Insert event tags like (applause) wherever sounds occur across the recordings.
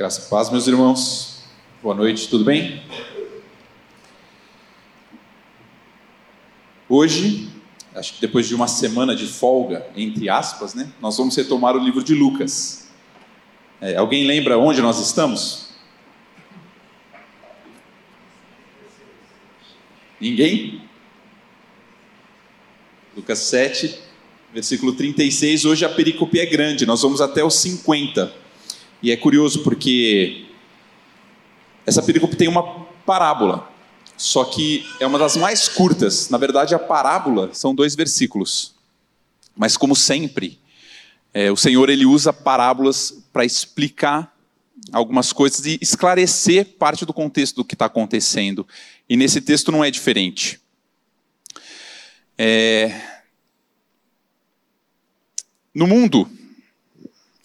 Graça e paz, meus irmãos. Boa noite, tudo bem? Hoje, acho que depois de uma semana de folga, entre aspas, né, nós vamos retomar o livro de Lucas. É, alguém lembra onde nós estamos? Ninguém? Lucas 7, versículo 36. Hoje a pericope é grande, nós vamos até os 50. E é curioso porque essa perícope tem uma parábola, só que é uma das mais curtas. Na verdade, a parábola são dois versículos. Mas como sempre, é, o Senhor ele usa parábolas para explicar algumas coisas e esclarecer parte do contexto do que está acontecendo. E nesse texto não é diferente. É... No mundo,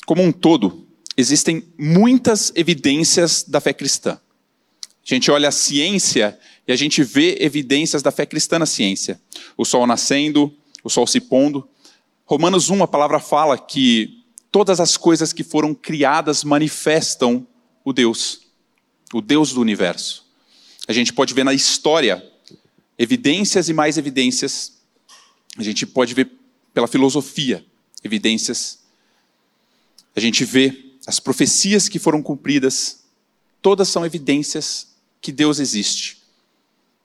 como um todo, existem muitas evidências da fé cristã. A gente olha a ciência e a gente vê evidências da fé cristã na ciência. O sol nascendo, o sol se pondo. Romanos 1, a palavra fala que todas as coisas que foram criadas manifestam o Deus, o Deus do universo. A gente pode ver na história evidências e mais evidências. A gente pode ver pela filosofia evidências. A gente vê as profecias que foram cumpridas, todas são evidências que Deus existe.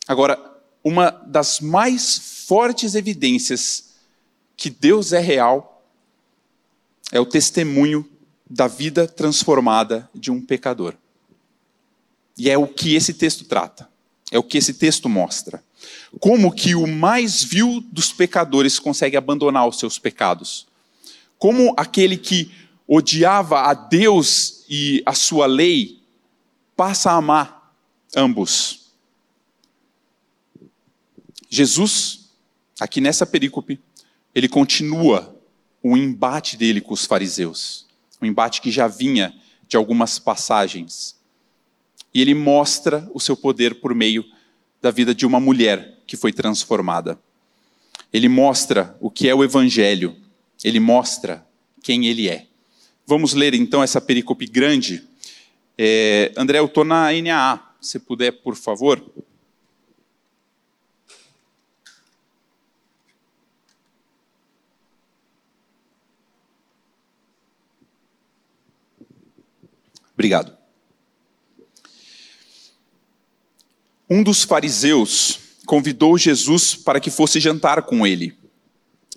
Agora, uma das mais fortes evidências que Deus é real é o testemunho da vida transformada de um pecador. E é o que esse texto trata. É o que esse texto mostra. Como que o mais vil dos pecadores consegue abandonar os seus pecados? Como aquele que odiava a Deus e a sua lei, passa a amar ambos. Jesus, aqui nessa perícope, ele continua o embate dele com os fariseus, um embate que já vinha de algumas passagens. E ele mostra o seu poder por meio da vida de uma mulher que foi transformada. Ele mostra o que é o evangelho, ele mostra quem ele é. Vamos ler então essa pericope grande. É, André, eu estou na NAA. Se puder, por favor. Obrigado. Um dos fariseus convidou Jesus para que fosse jantar com ele.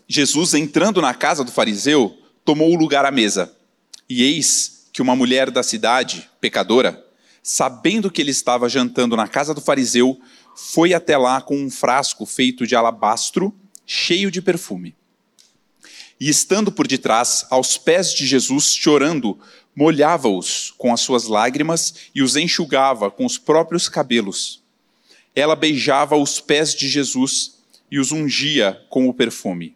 Jesus, entrando na casa do fariseu, tomou o lugar à mesa. E eis que uma mulher da cidade, pecadora, sabendo que ele estava jantando na casa do fariseu, foi até lá com um frasco feito de alabastro, cheio de perfume. E estando por detrás, aos pés de Jesus, chorando, molhava-os com as suas lágrimas e os enxugava com os próprios cabelos. Ela beijava os pés de Jesus e os ungia com o perfume.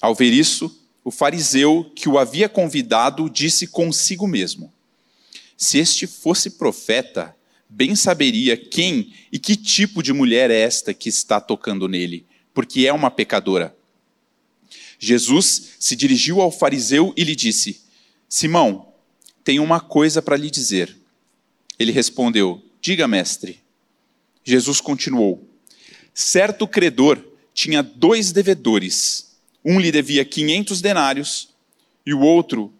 Ao ver isso, o fariseu que o havia convidado disse consigo mesmo: Se este fosse profeta, bem saberia quem e que tipo de mulher é esta que está tocando nele, porque é uma pecadora. Jesus se dirigiu ao fariseu e lhe disse: Simão, tenho uma coisa para lhe dizer. Ele respondeu: Diga, mestre. Jesus continuou: Certo credor tinha dois devedores. Um lhe devia 500 denários e o outro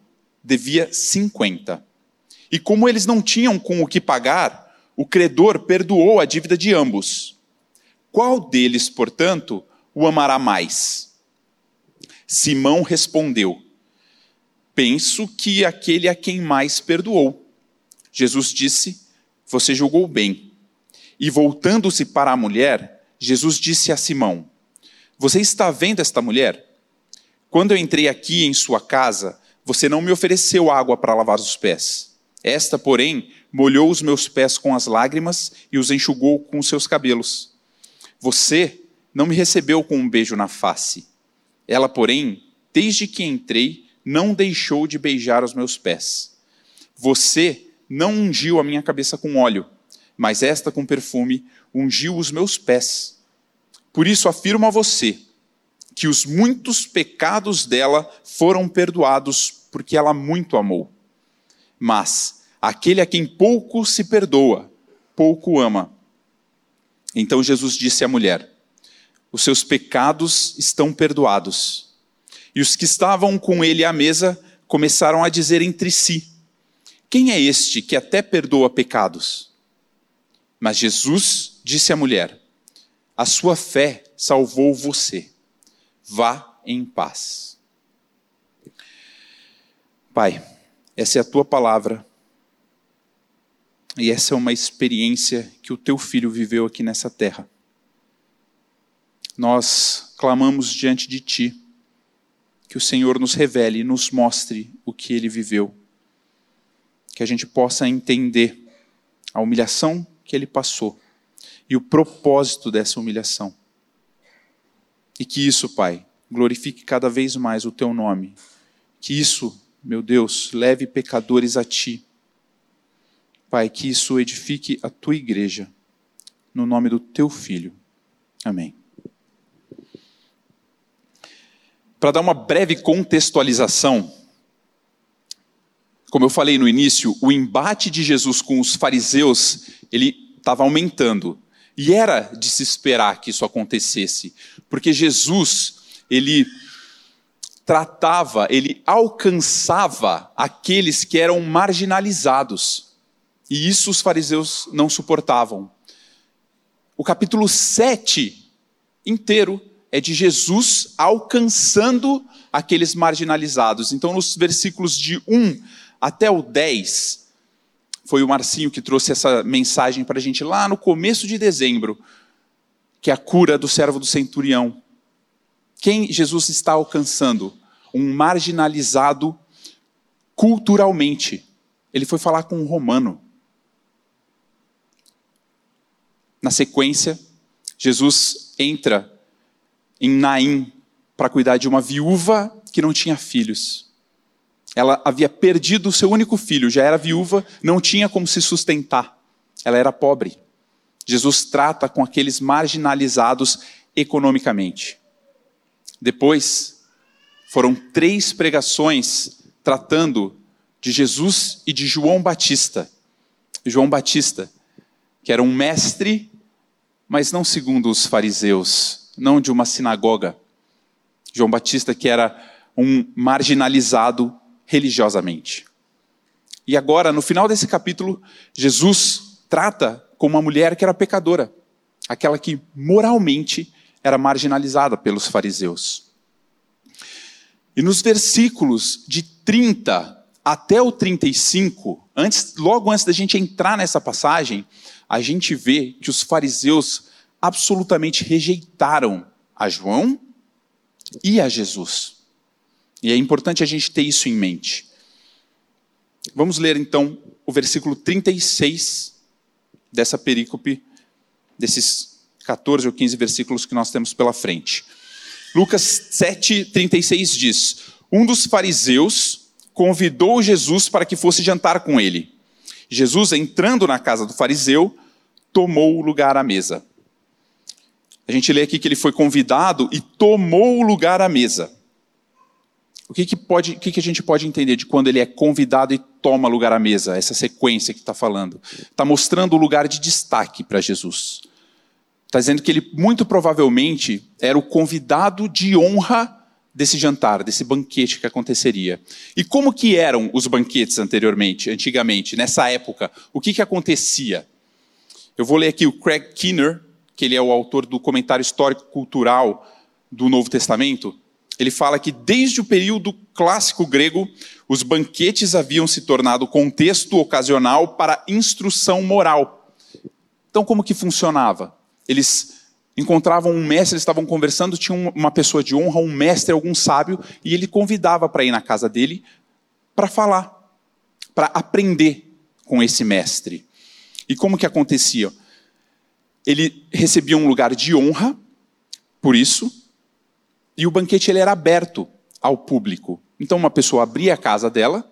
devia 50. E como eles não tinham com o que pagar, o credor perdoou a dívida de ambos. Qual deles, portanto, o amará mais? Simão respondeu: Penso que aquele a quem mais perdoou. Jesus disse: Você julgou bem. E voltando-se para a mulher, Jesus disse a Simão: Você está vendo esta mulher? Quando eu entrei aqui em sua casa, você não me ofereceu água para lavar os pés. Esta, porém, molhou os meus pés com as lágrimas e os enxugou com os seus cabelos. Você não me recebeu com um beijo na face. Ela, porém, desde que entrei, não deixou de beijar os meus pés. Você não ungiu a minha cabeça com óleo, mas esta com perfume ungiu os meus pés. Por isso afirmo a você, que os muitos pecados dela foram perdoados porque ela muito amou. Mas Aquele a quem pouco se perdoa, pouco ama. Então Jesus disse à mulher: Os seus pecados estão perdoados. E os que estavam com ele à mesa começaram a dizer entre si: Quem é este que até perdoa pecados? Mas Jesus disse à mulher: A sua fé salvou você. Vá em paz. Pai, essa é a tua palavra. E essa é uma experiência que o teu filho viveu aqui nessa terra. Nós clamamos diante de ti que o Senhor nos revele e nos mostre o que ele viveu. Que a gente possa entender a humilhação que ele passou e o propósito dessa humilhação. E que isso, Pai, glorifique cada vez mais o teu nome. Que isso, meu Deus, leve pecadores a ti. Pai, que isso edifique a tua igreja. No nome do teu filho. Amém. Para dar uma breve contextualização, como eu falei no início, o embate de Jesus com os fariseus, ele estava aumentando. E era de se esperar que isso acontecesse, porque Jesus, ele tratava, ele alcançava aqueles que eram marginalizados. E isso os fariseus não suportavam. O capítulo 7 inteiro é de Jesus alcançando aqueles marginalizados. Então, nos versículos de 1 até o 10, foi o Marcinho que trouxe essa mensagem para a gente lá no começo de dezembro, que é a cura do servo do centurião. Quem Jesus está alcançando? Um marginalizado culturalmente. Ele foi falar com um romano. Na sequência, Jesus entra em Naim para cuidar de uma viúva que não tinha filhos. Ela havia perdido o seu único filho, já era viúva, não tinha como se sustentar. Ela era pobre. Jesus trata com aqueles marginalizados economicamente. Depois, foram três pregações tratando de Jesus e de João Batista. João Batista, que era um mestre, mas não segundo os fariseus, não de uma sinagoga. João Batista, que era um marginalizado religiosamente. E agora, no final desse capítulo, Jesus trata com uma mulher que era pecadora, aquela que moralmente era marginalizada pelos fariseus. E nos versículos de 30 até o 35, antes, logo antes da gente entrar nessa passagem, a gente vê que os fariseus absolutamente rejeitaram a João e a Jesus. E é importante a gente ter isso em mente. Vamos ler então o versículo 36 dessa perícope, desses 14 ou 15 versículos que nós temos pela frente. Lucas 7, 36 diz: Um dos fariseus convidou Jesus para que fosse jantar com ele. Jesus, entrando na casa do fariseu, tomou o lugar à mesa. A gente lê aqui que ele foi convidado e tomou o lugar à mesa. O que, que, pode, o que, que a gente pode entender de quando ele é convidado e toma lugar à mesa? Essa sequência que está falando. Está mostrando o lugar de destaque para Jesus. Está dizendo que ele, muito provavelmente, era o convidado de honra desse jantar, desse banquete que aconteceria. E como que eram os banquetes anteriormente, antigamente, nessa época? O que, que acontecia? Eu vou ler aqui o Craig Kinner, que ele é o autor do comentário histórico-cultural do Novo Testamento, ele fala que desde o período clássico grego, os banquetes haviam se tornado contexto ocasional para instrução moral. Então, como que funcionava? Eles encontravam um mestre, eles estavam conversando, tinha uma pessoa de honra, um mestre, algum sábio, e ele convidava para ir na casa dele para falar, para aprender com esse mestre. E como que acontecia? ele recebia um lugar de honra, por isso, e o banquete ele era aberto ao público. Então uma pessoa abria a casa dela,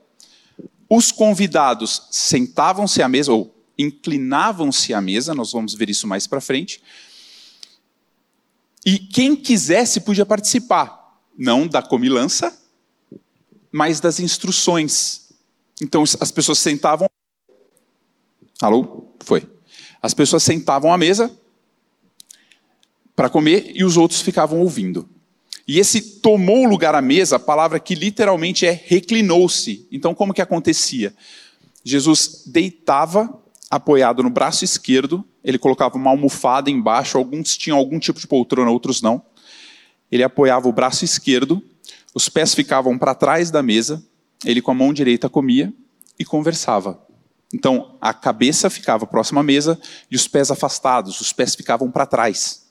os convidados sentavam-se à mesa ou inclinavam-se à mesa, nós vamos ver isso mais para frente. E quem quisesse podia participar, não da comilança, mas das instruções. Então as pessoas sentavam Alô? Foi. As pessoas sentavam à mesa para comer e os outros ficavam ouvindo. E esse tomou lugar à mesa, a palavra que literalmente é reclinou-se. Então, como que acontecia? Jesus deitava apoiado no braço esquerdo, ele colocava uma almofada embaixo, alguns tinham algum tipo de poltrona, outros não. Ele apoiava o braço esquerdo, os pés ficavam para trás da mesa, ele com a mão direita comia e conversava. Então, a cabeça ficava próxima à mesa e os pés afastados, os pés ficavam para trás.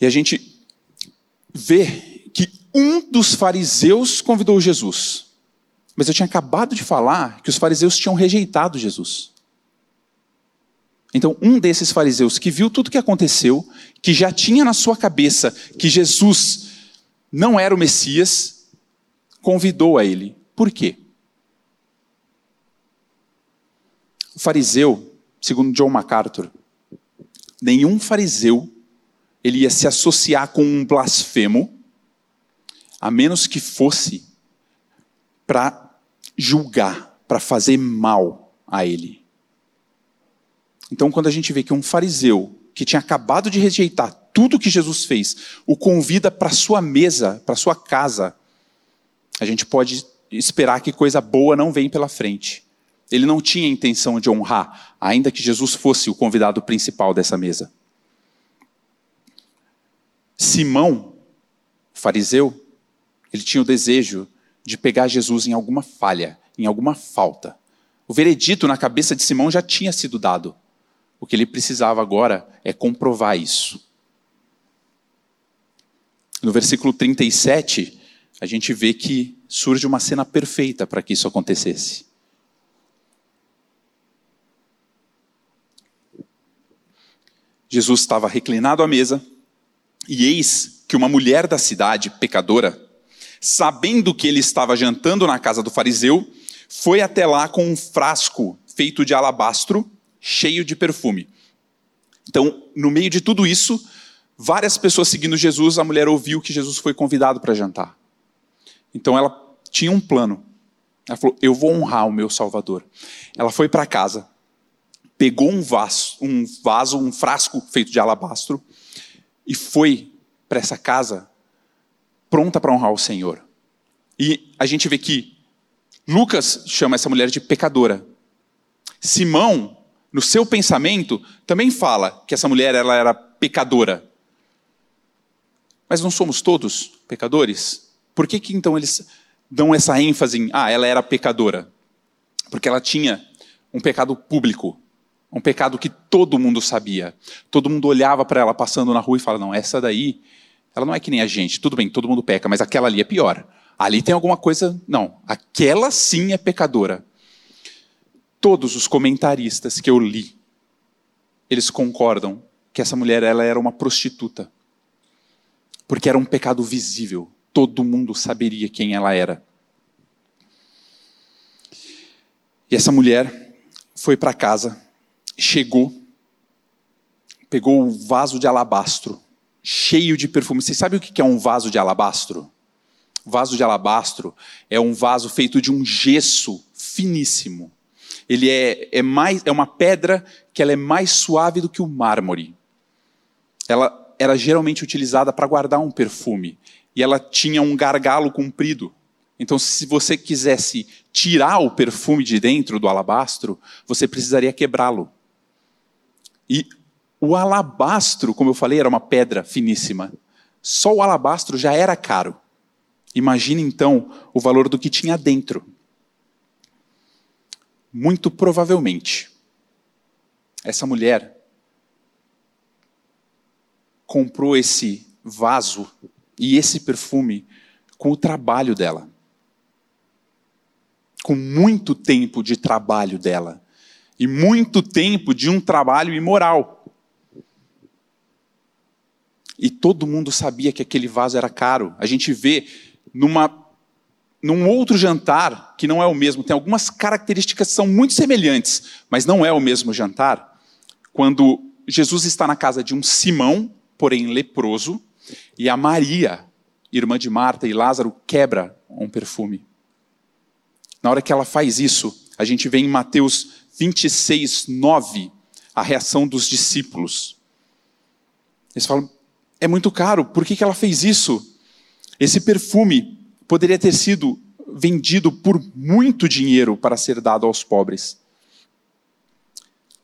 E a gente vê que um dos fariseus convidou Jesus. Mas eu tinha acabado de falar que os fariseus tinham rejeitado Jesus. Então, um desses fariseus que viu tudo o que aconteceu, que já tinha na sua cabeça que Jesus não era o Messias, convidou a ele. Por quê? O fariseu, segundo John MacArthur, nenhum fariseu ele ia se associar com um blasfemo, a menos que fosse para julgar, para fazer mal a ele. Então, quando a gente vê que um fariseu que tinha acabado de rejeitar tudo que Jesus fez, o convida para sua mesa, para sua casa, a gente pode esperar que coisa boa não vem pela frente. Ele não tinha intenção de honrar, ainda que Jesus fosse o convidado principal dessa mesa. Simão, fariseu, ele tinha o desejo de pegar Jesus em alguma falha, em alguma falta. O veredito na cabeça de Simão já tinha sido dado. O que ele precisava agora é comprovar isso. No versículo 37, a gente vê que surge uma cena perfeita para que isso acontecesse. Jesus estava reclinado à mesa, e eis que uma mulher da cidade, pecadora, sabendo que ele estava jantando na casa do fariseu, foi até lá com um frasco feito de alabastro, cheio de perfume. Então, no meio de tudo isso, várias pessoas seguindo Jesus, a mulher ouviu que Jesus foi convidado para jantar. Então, ela tinha um plano. Ela falou: Eu vou honrar o meu Salvador. Ela foi para casa, pegou um vaso, um vaso, um frasco feito de alabastro e foi para essa casa pronta para honrar o Senhor. E a gente vê que Lucas chama essa mulher de pecadora. Simão, no seu pensamento, também fala que essa mulher ela era pecadora. Mas não somos todos pecadores? Por que, que então eles dão essa ênfase em, ah, ela era pecadora? Porque ela tinha um pecado público, um pecado que todo mundo sabia. Todo mundo olhava para ela passando na rua e falava: não, essa daí ela não é que nem a gente, tudo bem, todo mundo peca, mas aquela ali é pior. Ali tem alguma coisa. Não, aquela sim é pecadora. Todos os comentaristas que eu li, eles concordam que essa mulher ela era uma prostituta. Porque era um pecado visível. Todo mundo saberia quem ela era. E essa mulher foi para casa, chegou, pegou o vaso de alabastro cheio de perfume. Você sabe o que é um vaso de alabastro? Vaso de alabastro é um vaso feito de um gesso finíssimo. Ele é, é, mais, é uma pedra que ela é mais suave do que o mármore. Ela era geralmente utilizada para guardar um perfume. E ela tinha um gargalo comprido. Então, se você quisesse tirar o perfume de dentro do alabastro, você precisaria quebrá-lo. E o alabastro, como eu falei, era uma pedra finíssima. Só o alabastro já era caro. Imagine então o valor do que tinha dentro. Muito provavelmente, essa mulher comprou esse vaso e esse perfume com o trabalho dela. Com muito tempo de trabalho dela. E muito tempo de um trabalho imoral. E todo mundo sabia que aquele vaso era caro. A gente vê numa, num outro jantar, que não é o mesmo, tem algumas características que são muito semelhantes, mas não é o mesmo jantar. Quando Jesus está na casa de um Simão, porém leproso, e a Maria, irmã de Marta e Lázaro, quebra um perfume. Na hora que ela faz isso, a gente vê em Mateus 26, 9, a reação dos discípulos. Eles falam: é muito caro, por que, que ela fez isso? Esse perfume poderia ter sido vendido por muito dinheiro para ser dado aos pobres.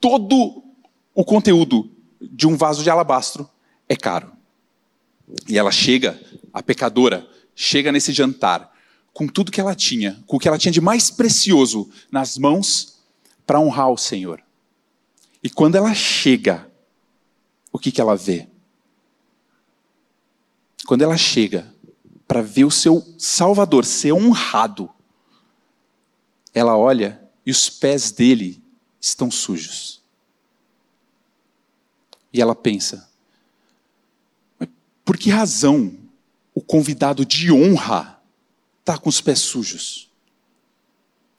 Todo o conteúdo de um vaso de alabastro é caro. E ela chega, a pecadora, chega nesse jantar com tudo que ela tinha, com o que ela tinha de mais precioso nas mãos para honrar o Senhor. E quando ela chega, o que, que ela vê? Quando ela chega para ver o seu Salvador ser honrado, ela olha e os pés dele estão sujos. E ela pensa: por que razão o convidado de honra está com os pés sujos?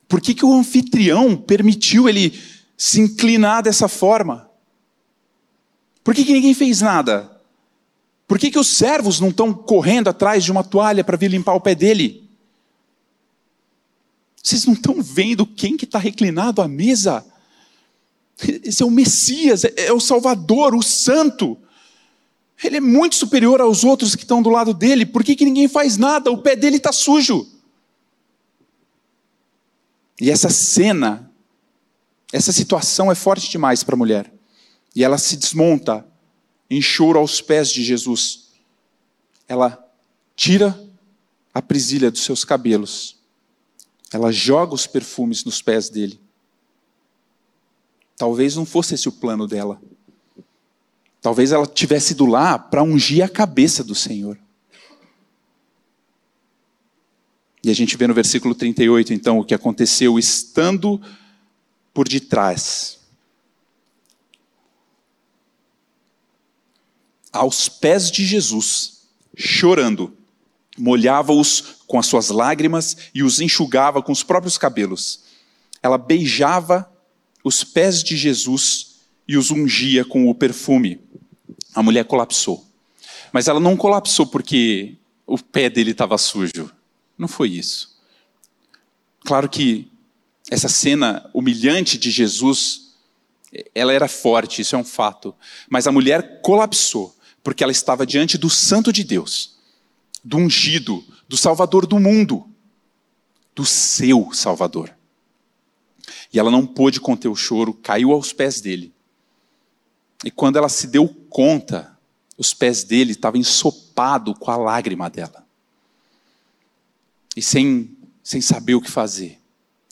Por que, que o anfitrião permitiu ele se inclinar dessa forma? Por que, que ninguém fez nada? Por que, que os servos não estão correndo atrás de uma toalha para vir limpar o pé dele? Vocês não estão vendo quem que está reclinado à mesa? Esse é o Messias, é, é o Salvador, o Santo. Ele é muito superior aos outros que estão do lado dele. Por que, que ninguém faz nada? O pé dele está sujo. E essa cena, essa situação é forte demais para a mulher. E ela se desmonta em choro aos pés de Jesus. Ela tira a presilha dos seus cabelos. Ela joga os perfumes nos pés dele. Talvez não fosse esse o plano dela. Talvez ela tivesse ido lá para ungir a cabeça do Senhor. E a gente vê no versículo 38, então, o que aconteceu estando por detrás aos pés de Jesus, chorando, molhava-os com as suas lágrimas e os enxugava com os próprios cabelos. Ela beijava os pés de Jesus e os ungia com o perfume. A mulher colapsou. Mas ela não colapsou porque o pé dele estava sujo. Não foi isso. Claro que essa cena humilhante de Jesus, ela era forte, isso é um fato. Mas a mulher colapsou porque ela estava diante do Santo de Deus, do ungido, do Salvador do mundo, do seu Salvador. E ela não pôde conter o choro, caiu aos pés dele. E quando ela se deu conta, os pés dele estavam ensopados com a lágrima dela. E sem, sem saber o que fazer,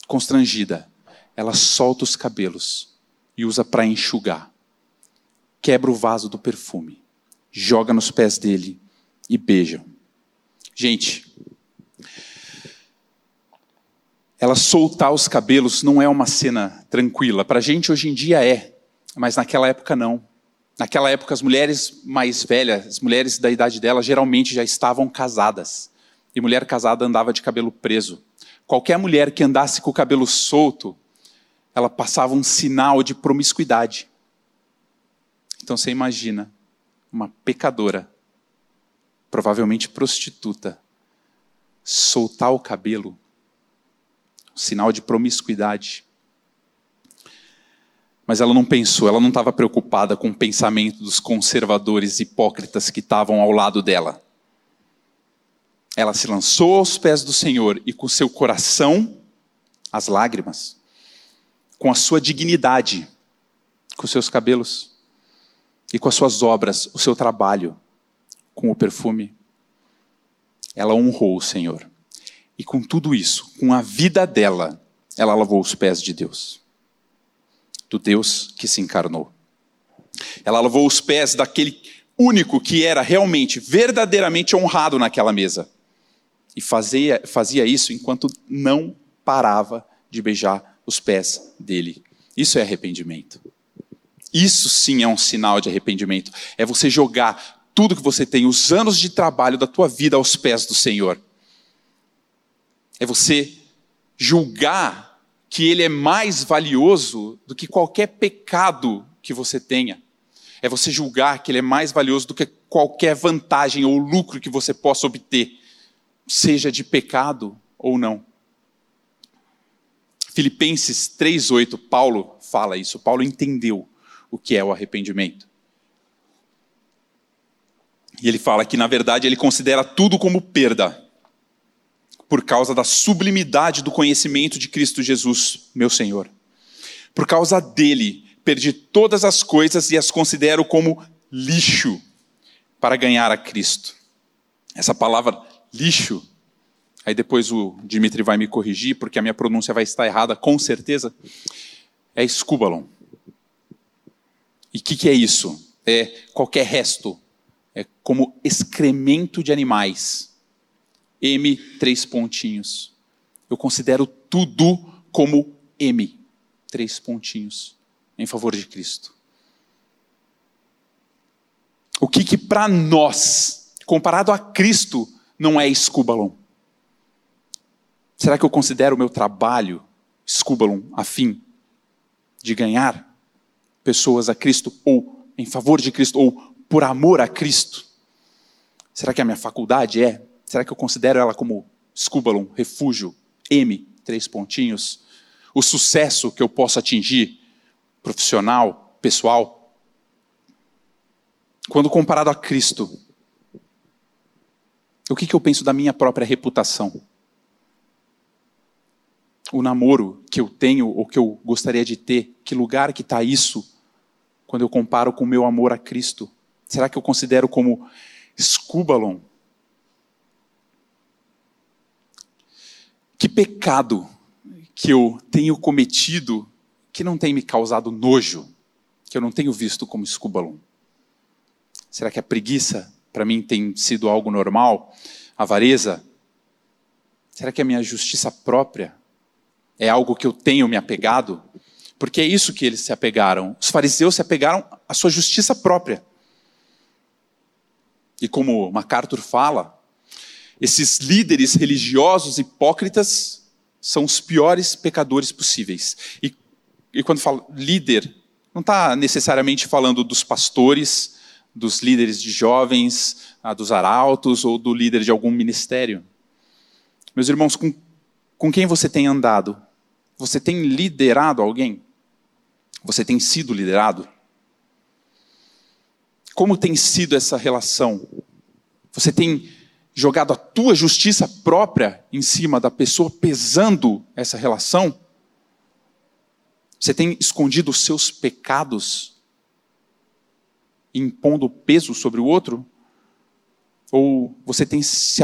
constrangida, ela solta os cabelos e usa para enxugar. Quebra o vaso do perfume joga nos pés dele e beijam. Gente, ela soltar os cabelos não é uma cena tranquila. Para a gente hoje em dia é, mas naquela época não. Naquela época as mulheres mais velhas, as mulheres da idade dela, geralmente já estavam casadas. E mulher casada andava de cabelo preso. Qualquer mulher que andasse com o cabelo solto, ela passava um sinal de promiscuidade. Então você imagina uma pecadora, provavelmente prostituta, soltar o cabelo, sinal de promiscuidade. Mas ela não pensou, ela não estava preocupada com o pensamento dos conservadores hipócritas que estavam ao lado dela. Ela se lançou aos pés do Senhor e com seu coração, as lágrimas, com a sua dignidade, com seus cabelos, e com as suas obras, o seu trabalho, com o perfume. Ela honrou o Senhor. E com tudo isso, com a vida dela, ela lavou os pés de Deus. Do Deus que se encarnou. Ela lavou os pés daquele único que era realmente, verdadeiramente honrado naquela mesa. E fazia, fazia isso enquanto não parava de beijar os pés dele. Isso é arrependimento. Isso sim é um sinal de arrependimento. É você jogar tudo que você tem, os anos de trabalho da tua vida aos pés do Senhor. É você julgar que ele é mais valioso do que qualquer pecado que você tenha. É você julgar que ele é mais valioso do que qualquer vantagem ou lucro que você possa obter, seja de pecado ou não. Filipenses 3:8, Paulo fala isso. Paulo entendeu o que é o arrependimento. E ele fala que, na verdade, ele considera tudo como perda, por causa da sublimidade do conhecimento de Cristo Jesus, meu Senhor. Por causa dele, perdi todas as coisas e as considero como lixo para ganhar a Cristo. Essa palavra lixo, aí depois o Dimitri vai me corrigir, porque a minha pronúncia vai estar errada, com certeza, é escúbalon. E o que, que é isso? É qualquer resto é como excremento de animais. M, três pontinhos. Eu considero tudo como M, três pontinhos, em favor de Cristo. O que que para nós, comparado a Cristo, não é escúbalon? Será que eu considero o meu trabalho escúbalon a fim de ganhar pessoas a Cristo ou em favor de Cristo ou por amor a Cristo? Será que a minha faculdade é? Será que eu considero ela como escúbalon, refúgio, M, três pontinhos? O sucesso que eu posso atingir, profissional, pessoal? Quando comparado a Cristo, o que, que eu penso da minha própria reputação? O namoro que eu tenho ou que eu gostaria de ter, que lugar que está isso quando eu comparo com o meu amor a Cristo? Será que eu considero como escúbalon? Que pecado que eu tenho cometido que não tem me causado nojo, que eu não tenho visto como escúbalon? Será que a preguiça para mim tem sido algo normal? Avareza? Será que a minha justiça própria é algo que eu tenho me apegado? Porque é isso que eles se apegaram. Os fariseus se apegaram à sua justiça própria. E como MacArthur fala, esses líderes religiosos hipócritas são os piores pecadores possíveis. E, e quando fala líder, não está necessariamente falando dos pastores, dos líderes de jovens, ah, dos arautos ou do líder de algum ministério. Meus irmãos, com, com quem você tem andado? Você tem liderado alguém? Você tem sido liderado? Como tem sido essa relação? Você tem jogado a tua justiça própria em cima da pessoa, pesando essa relação? Você tem escondido os seus pecados, impondo peso sobre o outro? Ou você tem, se,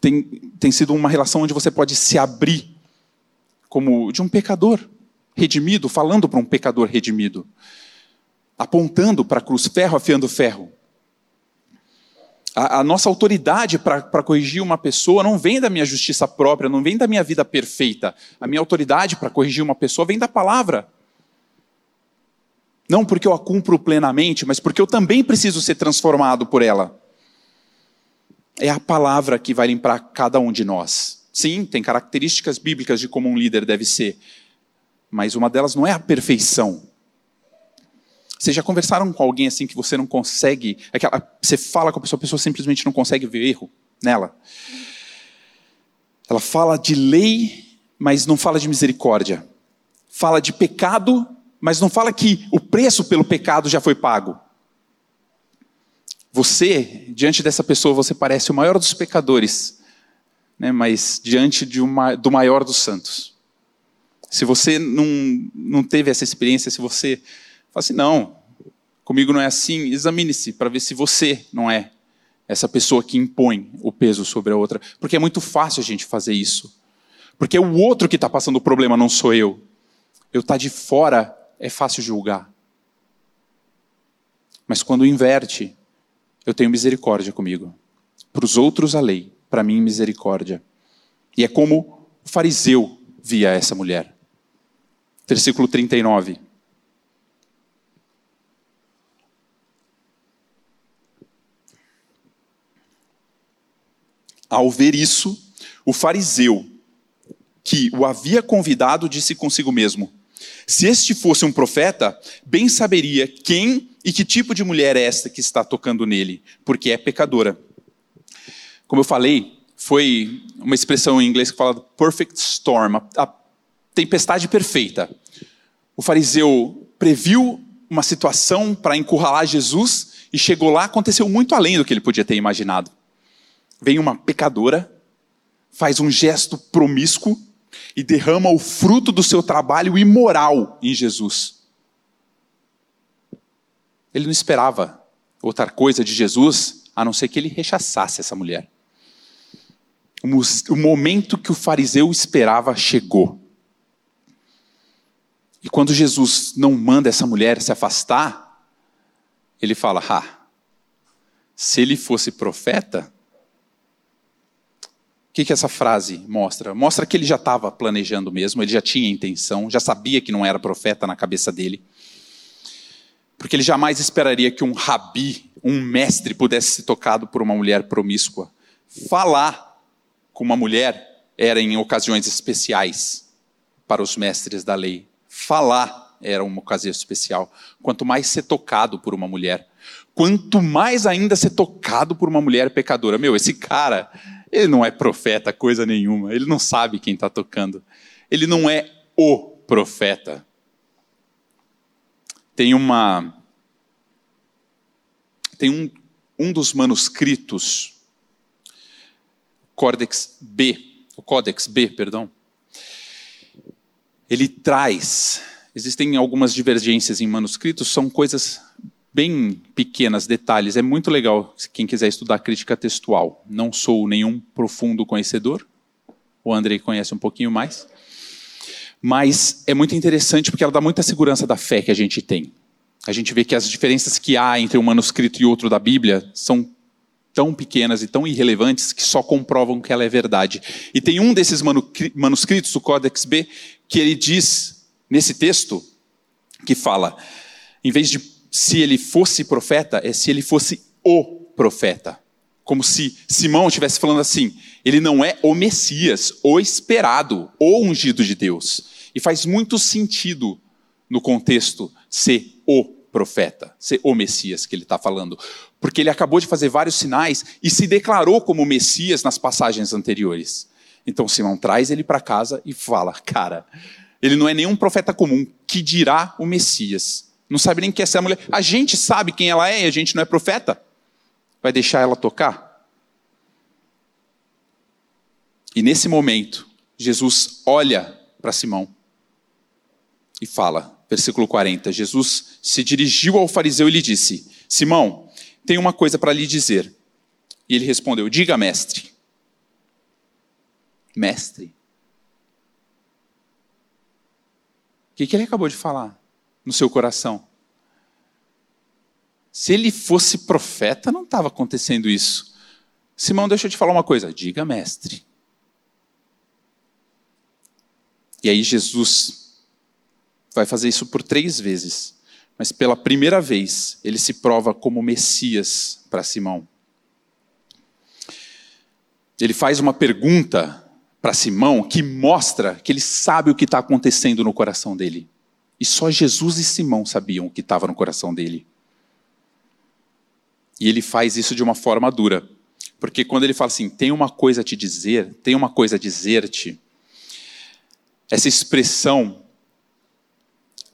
tem, tem sido uma relação onde você pode se abrir como de um pecador redimido, falando para um pecador redimido? apontando para a cruz, ferro afiando ferro. A, a nossa autoridade para corrigir uma pessoa não vem da minha justiça própria, não vem da minha vida perfeita. A minha autoridade para corrigir uma pessoa vem da palavra. Não porque eu a cumpro plenamente, mas porque eu também preciso ser transformado por ela. É a palavra que vai limpar cada um de nós. Sim, tem características bíblicas de como um líder deve ser, mas uma delas não é a perfeição. Vocês já conversaram com alguém assim que você não consegue, é você fala com a pessoa, a pessoa simplesmente não consegue ver erro nela? Ela fala de lei, mas não fala de misericórdia. Fala de pecado, mas não fala que o preço pelo pecado já foi pago. Você, diante dessa pessoa, você parece o maior dos pecadores, né, mas diante uma, do maior dos santos. Se você não, não teve essa experiência, se você Fala assim, não, comigo não é assim. Examine-se para ver se você não é essa pessoa que impõe o peso sobre a outra. Porque é muito fácil a gente fazer isso. Porque é o outro que está passando o problema, não sou eu. Eu estar tá de fora é fácil julgar. Mas quando inverte, eu tenho misericórdia comigo. Para os outros a lei, para mim misericórdia. E é como o fariseu via essa mulher. Versículo 39. Ao ver isso, o fariseu que o havia convidado disse consigo mesmo: Se este fosse um profeta, bem saberia quem e que tipo de mulher é esta que está tocando nele, porque é pecadora. Como eu falei, foi uma expressão em inglês que fala perfect storm, a tempestade perfeita. O fariseu previu uma situação para encurralar Jesus e chegou lá, aconteceu muito além do que ele podia ter imaginado. Vem uma pecadora, faz um gesto promíscuo e derrama o fruto do seu trabalho imoral em Jesus. Ele não esperava outra coisa de Jesus a não ser que ele rechaçasse essa mulher. O momento que o fariseu esperava chegou. E quando Jesus não manda essa mulher se afastar, ele fala: ah, se ele fosse profeta, o que, que essa frase mostra? Mostra que ele já estava planejando mesmo, ele já tinha intenção, já sabia que não era profeta na cabeça dele. Porque ele jamais esperaria que um rabi, um mestre, pudesse ser tocado por uma mulher promíscua. Falar com uma mulher era em ocasiões especiais para os mestres da lei. Falar era uma ocasião especial. Quanto mais ser tocado por uma mulher, quanto mais ainda ser tocado por uma mulher pecadora. Meu, esse cara ele não é profeta, coisa nenhuma. Ele não sabe quem está tocando. Ele não é o profeta. Tem uma. Tem um, um dos manuscritos, Codex B, o Codex B, perdão. Ele traz. Existem algumas divergências em manuscritos, são coisas bem pequenas, detalhes. É muito legal quem quiser estudar crítica textual. Não sou nenhum profundo conhecedor. O Andrei conhece um pouquinho mais. Mas é muito interessante porque ela dá muita segurança da fé que a gente tem. A gente vê que as diferenças que há entre um manuscrito e outro da Bíblia são tão pequenas e tão irrelevantes que só comprovam que ela é verdade. E tem um desses manuscritos, o Codex B, que ele diz nesse texto que fala, em vez de se ele fosse profeta, é se ele fosse o profeta. Como se Simão estivesse falando assim: ele não é o Messias, o esperado, o ungido de Deus. E faz muito sentido no contexto ser o profeta, ser o Messias que ele está falando. Porque ele acabou de fazer vários sinais e se declarou como Messias nas passagens anteriores. Então Simão traz ele para casa e fala: cara, ele não é nenhum profeta comum, que dirá o Messias. Não sabe nem quem é essa mulher. A gente sabe quem ela é e a gente não é profeta. Vai deixar ela tocar? E nesse momento, Jesus olha para Simão e fala, versículo 40. Jesus se dirigiu ao fariseu e lhe disse: Simão, tenho uma coisa para lhe dizer. E ele respondeu: Diga, mestre. Mestre. O que, que ele acabou de falar? No seu coração. Se ele fosse profeta, não estava acontecendo isso. Simão, deixa eu te falar uma coisa. Diga, mestre. E aí Jesus vai fazer isso por três vezes. Mas pela primeira vez, ele se prova como Messias para Simão. Ele faz uma pergunta para Simão que mostra que ele sabe o que está acontecendo no coração dele. E só Jesus e Simão sabiam o que estava no coração dele. E ele faz isso de uma forma dura. Porque quando ele fala assim, tem uma coisa a te dizer, tem uma coisa a dizer-te, essa expressão,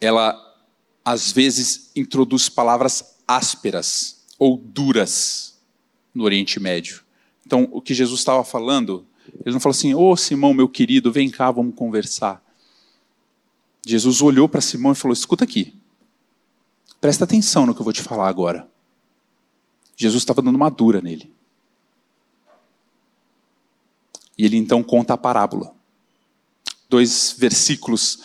ela às vezes introduz palavras ásperas ou duras no Oriente Médio. Então, o que Jesus estava falando, ele não falou assim, ô oh, Simão, meu querido, vem cá, vamos conversar. Jesus olhou para Simão e falou: Escuta aqui, presta atenção no que eu vou te falar agora. Jesus estava dando uma dura nele. E ele então conta a parábola. Dois versículos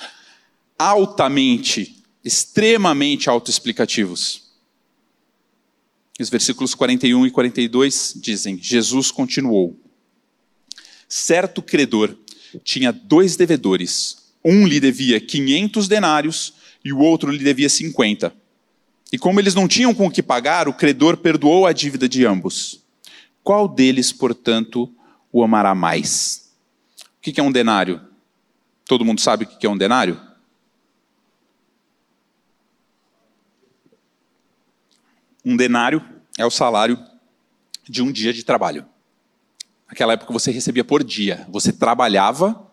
altamente, extremamente autoexplicativos. Os versículos 41 e 42 dizem: Jesus continuou. Certo credor tinha dois devedores. Um lhe devia 500 denários e o outro lhe devia 50. E como eles não tinham com o que pagar, o credor perdoou a dívida de ambos. Qual deles, portanto, o amará mais? O que é um denário? Todo mundo sabe o que é um denário? Um denário é o salário de um dia de trabalho. Naquela época você recebia por dia. Você trabalhava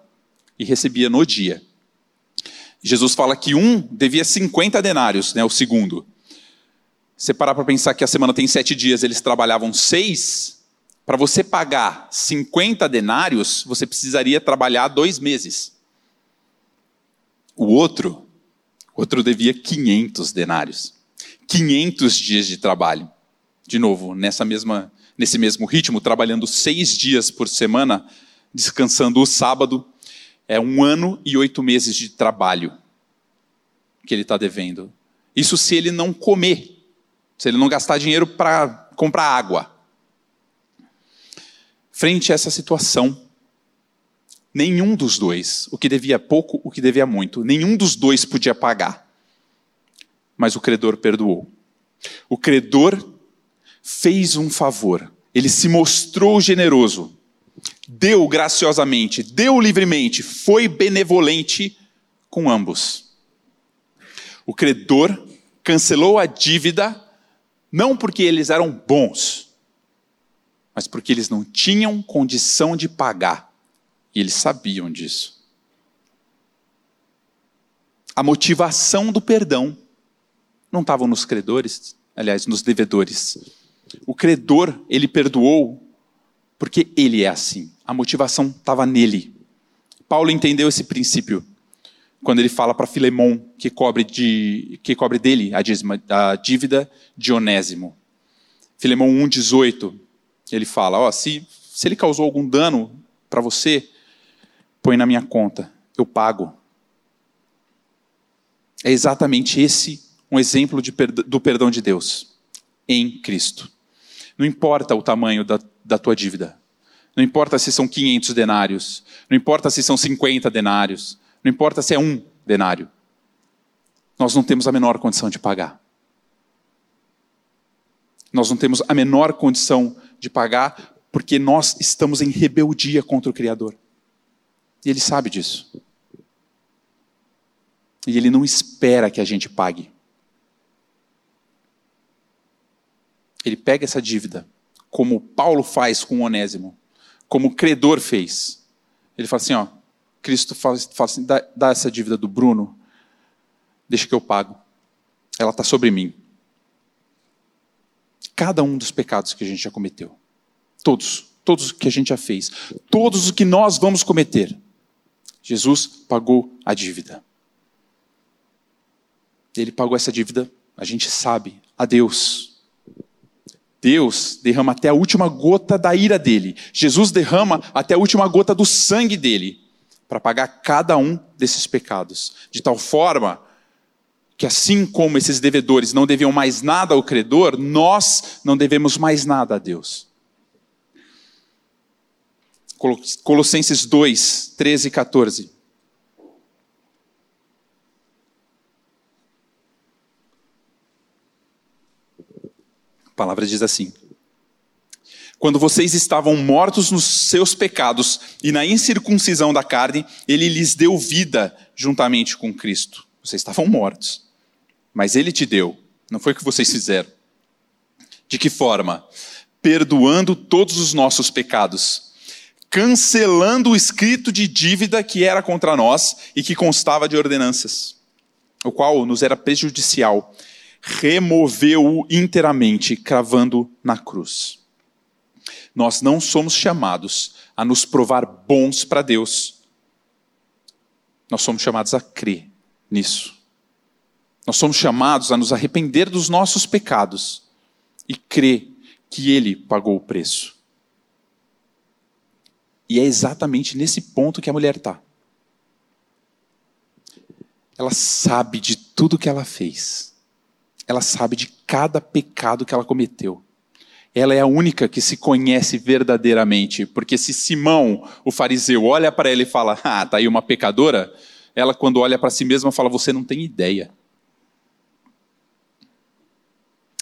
e recebia no dia. Jesus fala que um devia 50 denários, né, o segundo. Você parar para pensar que a semana tem sete dias, eles trabalhavam seis, para você pagar 50 denários, você precisaria trabalhar dois meses. O outro, o outro devia 500 denários. 500 dias de trabalho. De novo, nessa mesma, nesse mesmo ritmo, trabalhando seis dias por semana, descansando o sábado, é um ano e oito meses de trabalho que ele está devendo. Isso se ele não comer, se ele não gastar dinheiro para comprar água. Frente a essa situação, nenhum dos dois, o que devia pouco, o que devia muito, nenhum dos dois podia pagar. Mas o credor perdoou. O credor fez um favor, ele se mostrou generoso deu graciosamente, deu livremente, foi benevolente com ambos. O credor cancelou a dívida não porque eles eram bons, mas porque eles não tinham condição de pagar. E eles sabiam disso. A motivação do perdão não estava nos credores, aliás, nos devedores. O credor, ele perdoou porque ele é assim. A motivação estava nele. Paulo entendeu esse princípio quando ele fala para Filemon que cobre, de, que cobre dele a, dízima, a dívida de Onésimo. Filemon 1,18, ele fala: ó, se, se ele causou algum dano para você, põe na minha conta, eu pago. É exatamente esse um exemplo de, do perdão de Deus em Cristo. Não importa o tamanho da, da tua dívida. Não importa se são 500 denários. Não importa se são 50 denários. Não importa se é um denário. Nós não temos a menor condição de pagar. Nós não temos a menor condição de pagar porque nós estamos em rebeldia contra o Criador. E Ele sabe disso. E Ele não espera que a gente pague. Ele pega essa dívida, como Paulo faz com Onésimo, como o credor fez. Ele fala assim: ó, Cristo fala, fala assim: dá, dá essa dívida do Bruno, deixa que eu pago. Ela está sobre mim. Cada um dos pecados que a gente já cometeu. Todos. Todos os que a gente já fez. Todos os que nós vamos cometer. Jesus pagou a dívida. Ele pagou essa dívida, a gente sabe, a Deus. Deus derrama até a última gota da ira dele. Jesus derrama até a última gota do sangue dele para pagar cada um desses pecados. De tal forma que, assim como esses devedores não deviam mais nada ao credor, nós não devemos mais nada a Deus. Colossenses 2, 13 e 14. Palavra diz assim: Quando vocês estavam mortos nos seus pecados e na incircuncisão da carne, ele lhes deu vida juntamente com Cristo. Vocês estavam mortos, mas ele te deu, não foi o que vocês fizeram. De que forma? Perdoando todos os nossos pecados, cancelando o escrito de dívida que era contra nós e que constava de ordenanças, o qual nos era prejudicial removeu-o inteiramente, cravando na cruz. Nós não somos chamados a nos provar bons para Deus. Nós somos chamados a crer nisso. Nós somos chamados a nos arrepender dos nossos pecados e crer que Ele pagou o preço. E é exatamente nesse ponto que a mulher está. Ela sabe de tudo que ela fez ela sabe de cada pecado que ela cometeu. Ela é a única que se conhece verdadeiramente, porque se Simão, o fariseu, olha para ela e fala: "Ah, tá aí uma pecadora", ela quando olha para si mesma fala: "Você não tem ideia".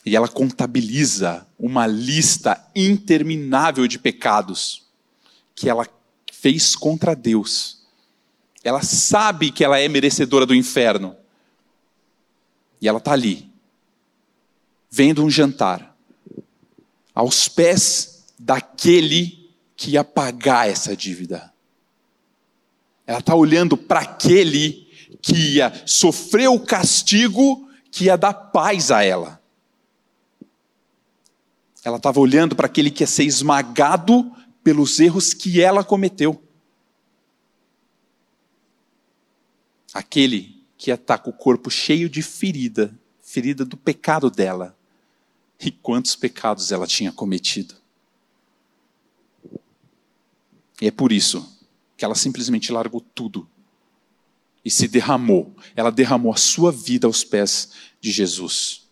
E ela contabiliza uma lista interminável de pecados que ela fez contra Deus. Ela sabe que ela é merecedora do inferno. E ela está ali, vendo um jantar aos pés daquele que ia pagar essa dívida. Ela está olhando para aquele que ia sofrer o castigo que ia dar paz a ela. Ela estava olhando para aquele que ia ser esmagado pelos erros que ela cometeu. Aquele que ia estar com o corpo cheio de ferida, ferida do pecado dela. E quantos pecados ela tinha cometido. E é por isso que ela simplesmente largou tudo e se derramou. Ela derramou a sua vida aos pés de Jesus.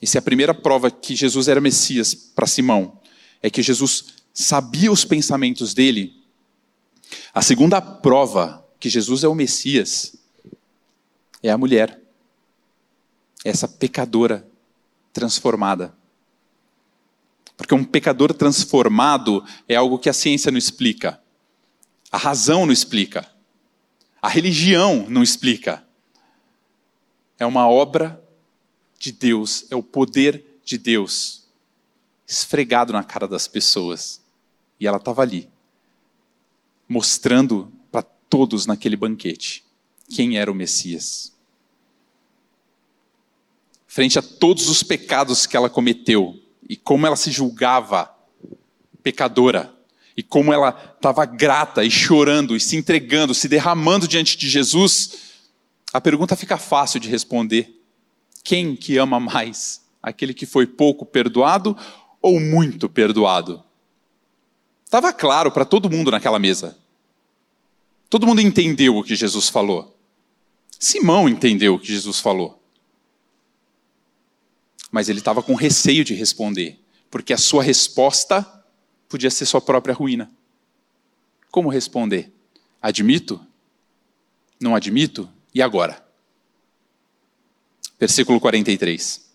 Essa é a primeira prova que Jesus era Messias para Simão. É que Jesus sabia os pensamentos dele. A segunda prova que Jesus é o Messias é a mulher. Essa pecadora transformada. Porque um pecador transformado é algo que a ciência não explica. A razão não explica. A religião não explica. É uma obra de Deus, é o poder de Deus esfregado na cara das pessoas. E ela estava ali, mostrando para todos naquele banquete quem era o Messias. Frente a todos os pecados que ela cometeu e como ela se julgava pecadora, e como ela estava grata e chorando e se entregando, se derramando diante de Jesus, a pergunta fica fácil de responder. Quem que ama mais? Aquele que foi pouco perdoado ou muito perdoado? Estava claro para todo mundo naquela mesa. Todo mundo entendeu o que Jesus falou. Simão entendeu o que Jesus falou. Mas ele estava com receio de responder, porque a sua resposta podia ser sua própria ruína. Como responder? Admito? Não admito? E agora? Versículo 43.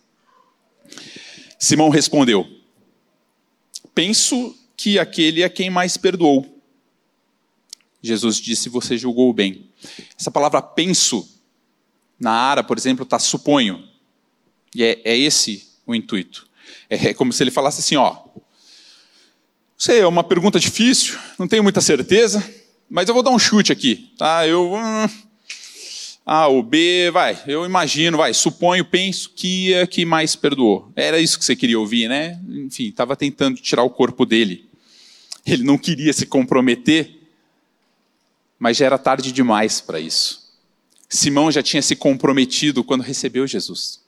Simão respondeu: Penso que aquele é quem mais perdoou. Jesus disse: Você julgou bem. Essa palavra penso, na Ara, por exemplo, está suponho. E é, é esse o intuito. É, é como se ele falasse assim: Ó, sei, é uma pergunta difícil, não tenho muita certeza, mas eu vou dar um chute aqui, tá? Eu hum, A ou B, vai, eu imagino, vai, suponho, penso que é que mais perdoou. Era isso que você queria ouvir, né? Enfim, estava tentando tirar o corpo dele. Ele não queria se comprometer, mas já era tarde demais para isso. Simão já tinha se comprometido quando recebeu Jesus.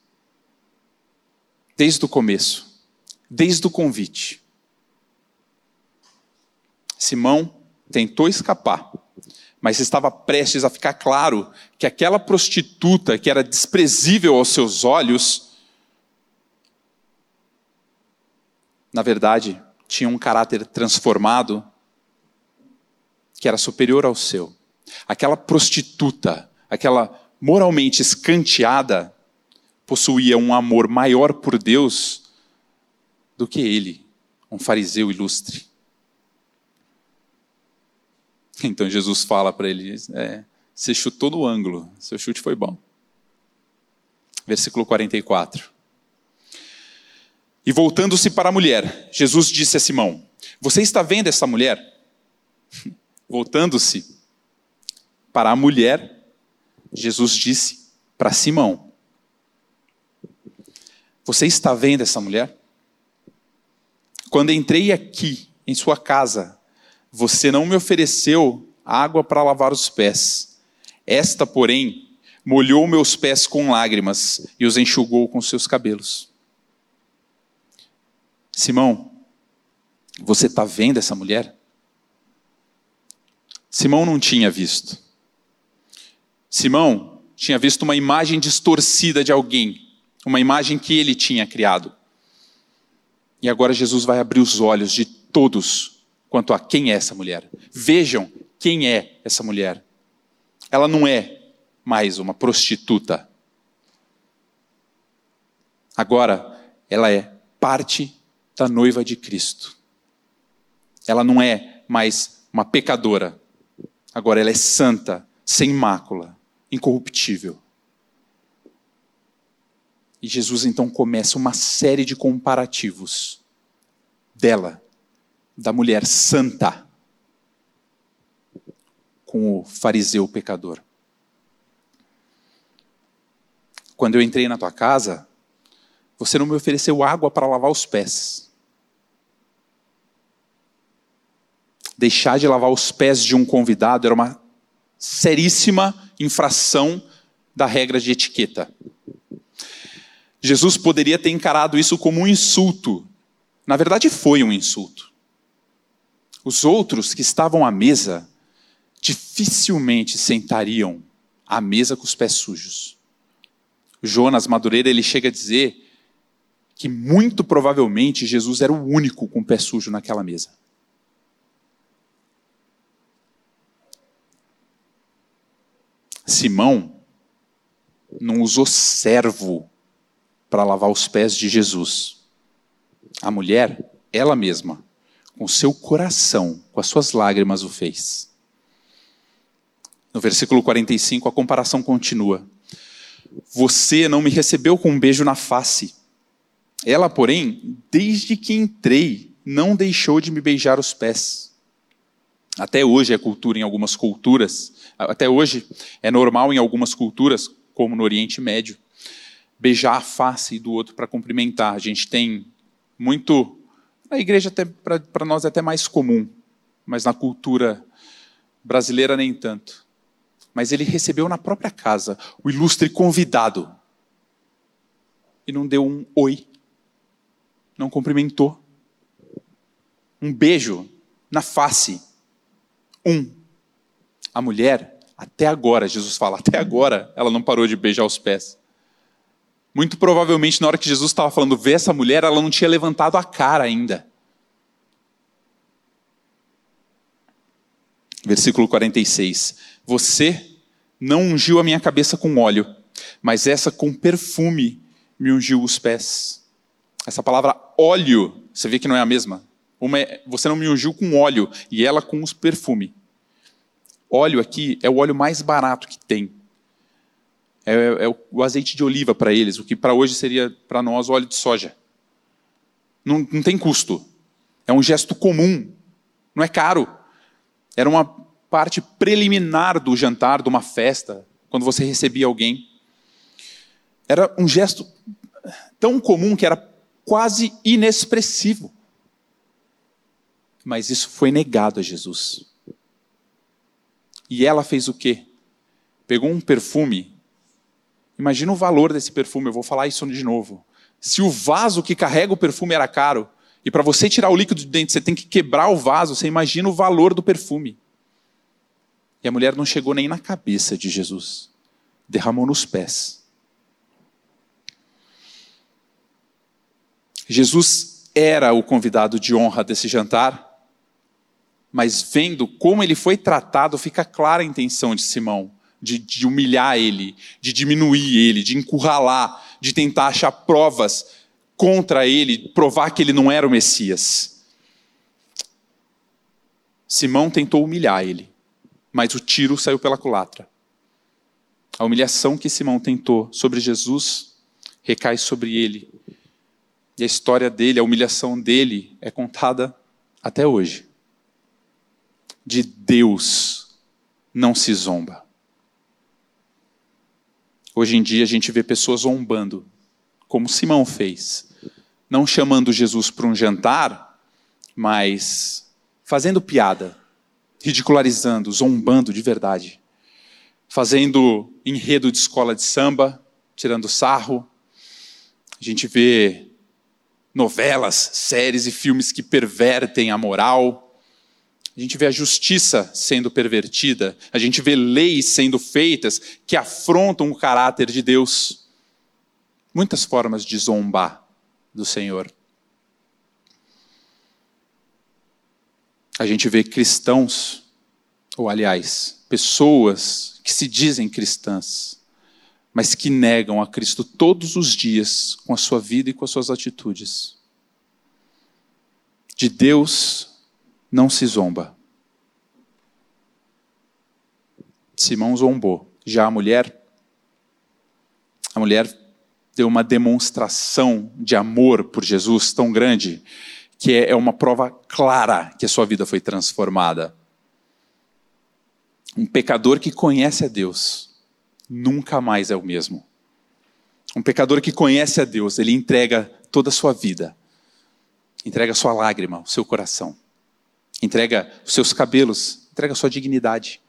Desde o começo, desde o convite. Simão tentou escapar, mas estava prestes a ficar claro que aquela prostituta que era desprezível aos seus olhos, na verdade, tinha um caráter transformado que era superior ao seu. Aquela prostituta, aquela moralmente escanteada, possuía um amor maior por Deus do que ele, um fariseu ilustre. Então Jesus fala para ele: é, Você chutou no ângulo, seu chute foi bom. Versículo 44. E voltando-se para a mulher, Jesus disse a Simão: Você está vendo essa mulher? (laughs) Voltando-se para a mulher, Jesus disse para Simão: Você está vendo essa mulher? Quando entrei aqui em sua casa, você não me ofereceu água para lavar os pés. Esta, porém, molhou meus pés com lágrimas e os enxugou com seus cabelos. Simão, você está vendo essa mulher? Simão não tinha visto. Simão tinha visto uma imagem distorcida de alguém, uma imagem que ele tinha criado. E agora Jesus vai abrir os olhos de todos quanto a quem é essa mulher. Vejam quem é essa mulher. Ela não é mais uma prostituta. Agora, ela é parte da noiva de Cristo. Ela não é mais uma pecadora. Agora, ela é santa, sem mácula, incorruptível. E Jesus então começa uma série de comparativos dela da mulher santa com o fariseu pecador. Quando eu entrei na tua casa, você não me ofereceu água para lavar os pés. Deixar de lavar os pés de um convidado era uma seríssima infração da regra de etiqueta. Jesus poderia ter encarado isso como um insulto. Na verdade, foi um insulto. Os outros que estavam à mesa dificilmente sentariam à mesa com os pés sujos. Jonas Madureira ele chega a dizer que muito provavelmente Jesus era o único com o pé sujo naquela mesa. Simão não usou servo para lavar os pés de Jesus. A mulher, ela mesma, com seu coração, com as suas lágrimas, o fez. No versículo 45, a comparação continua. Você não me recebeu com um beijo na face. Ela, porém, desde que entrei, não deixou de me beijar os pés. Até hoje é cultura em algumas culturas, até hoje é normal em algumas culturas, como no Oriente Médio, beijar a face do outro para cumprimentar. A gente tem muito. Na igreja, para nós, é até mais comum, mas na cultura brasileira, nem tanto. Mas ele recebeu na própria casa o ilustre convidado e não deu um oi, não cumprimentou. Um beijo na face. Um. A mulher, até agora, Jesus fala, até agora, ela não parou de beijar os pés. Muito provavelmente, na hora que Jesus estava falando, ver essa mulher, ela não tinha levantado a cara ainda. Versículo 46. Você não ungiu a minha cabeça com óleo, mas essa com perfume me ungiu os pés. Essa palavra óleo, você vê que não é a mesma. É, você não me ungiu com óleo e ela com os perfume. Óleo aqui é o óleo mais barato que tem é, é o azeite de oliva para eles, o que para hoje seria para nós óleo de soja. Não, não tem custo. É um gesto comum. Não é caro. Era uma parte preliminar do jantar, de uma festa, quando você recebia alguém. Era um gesto tão comum que era quase inexpressivo. Mas isso foi negado a Jesus. E ela fez o quê? Pegou um perfume Imagina o valor desse perfume, eu vou falar isso de novo. Se o vaso que carrega o perfume era caro, e para você tirar o líquido de dentro você tem que quebrar o vaso, você imagina o valor do perfume. E a mulher não chegou nem na cabeça de Jesus, derramou nos pés. Jesus era o convidado de honra desse jantar, mas vendo como ele foi tratado, fica clara a intenção de Simão de, de humilhar ele, de diminuir ele, de encurralar, de tentar achar provas contra ele, provar que ele não era o Messias. Simão tentou humilhar ele, mas o tiro saiu pela culatra. A humilhação que Simão tentou sobre Jesus recai sobre ele. E a história dele, a humilhação dele é contada até hoje. De Deus não se zomba. Hoje em dia a gente vê pessoas zombando, como Simão fez. Não chamando Jesus para um jantar, mas fazendo piada, ridicularizando, zombando de verdade. Fazendo enredo de escola de samba, tirando sarro. A gente vê novelas, séries e filmes que pervertem a moral a gente vê a justiça sendo pervertida, a gente vê leis sendo feitas que afrontam o caráter de Deus. Muitas formas de zombar do Senhor. A gente vê cristãos, ou aliás, pessoas que se dizem cristãs, mas que negam a Cristo todos os dias com a sua vida e com as suas atitudes. De Deus não se zomba. Simão zombou. Já a mulher, a mulher deu uma demonstração de amor por Jesus tão grande que é uma prova clara que a sua vida foi transformada. Um pecador que conhece a Deus nunca mais é o mesmo. Um pecador que conhece a Deus, ele entrega toda a sua vida, entrega a sua lágrima, o seu coração, entrega os seus cabelos, entrega a sua dignidade,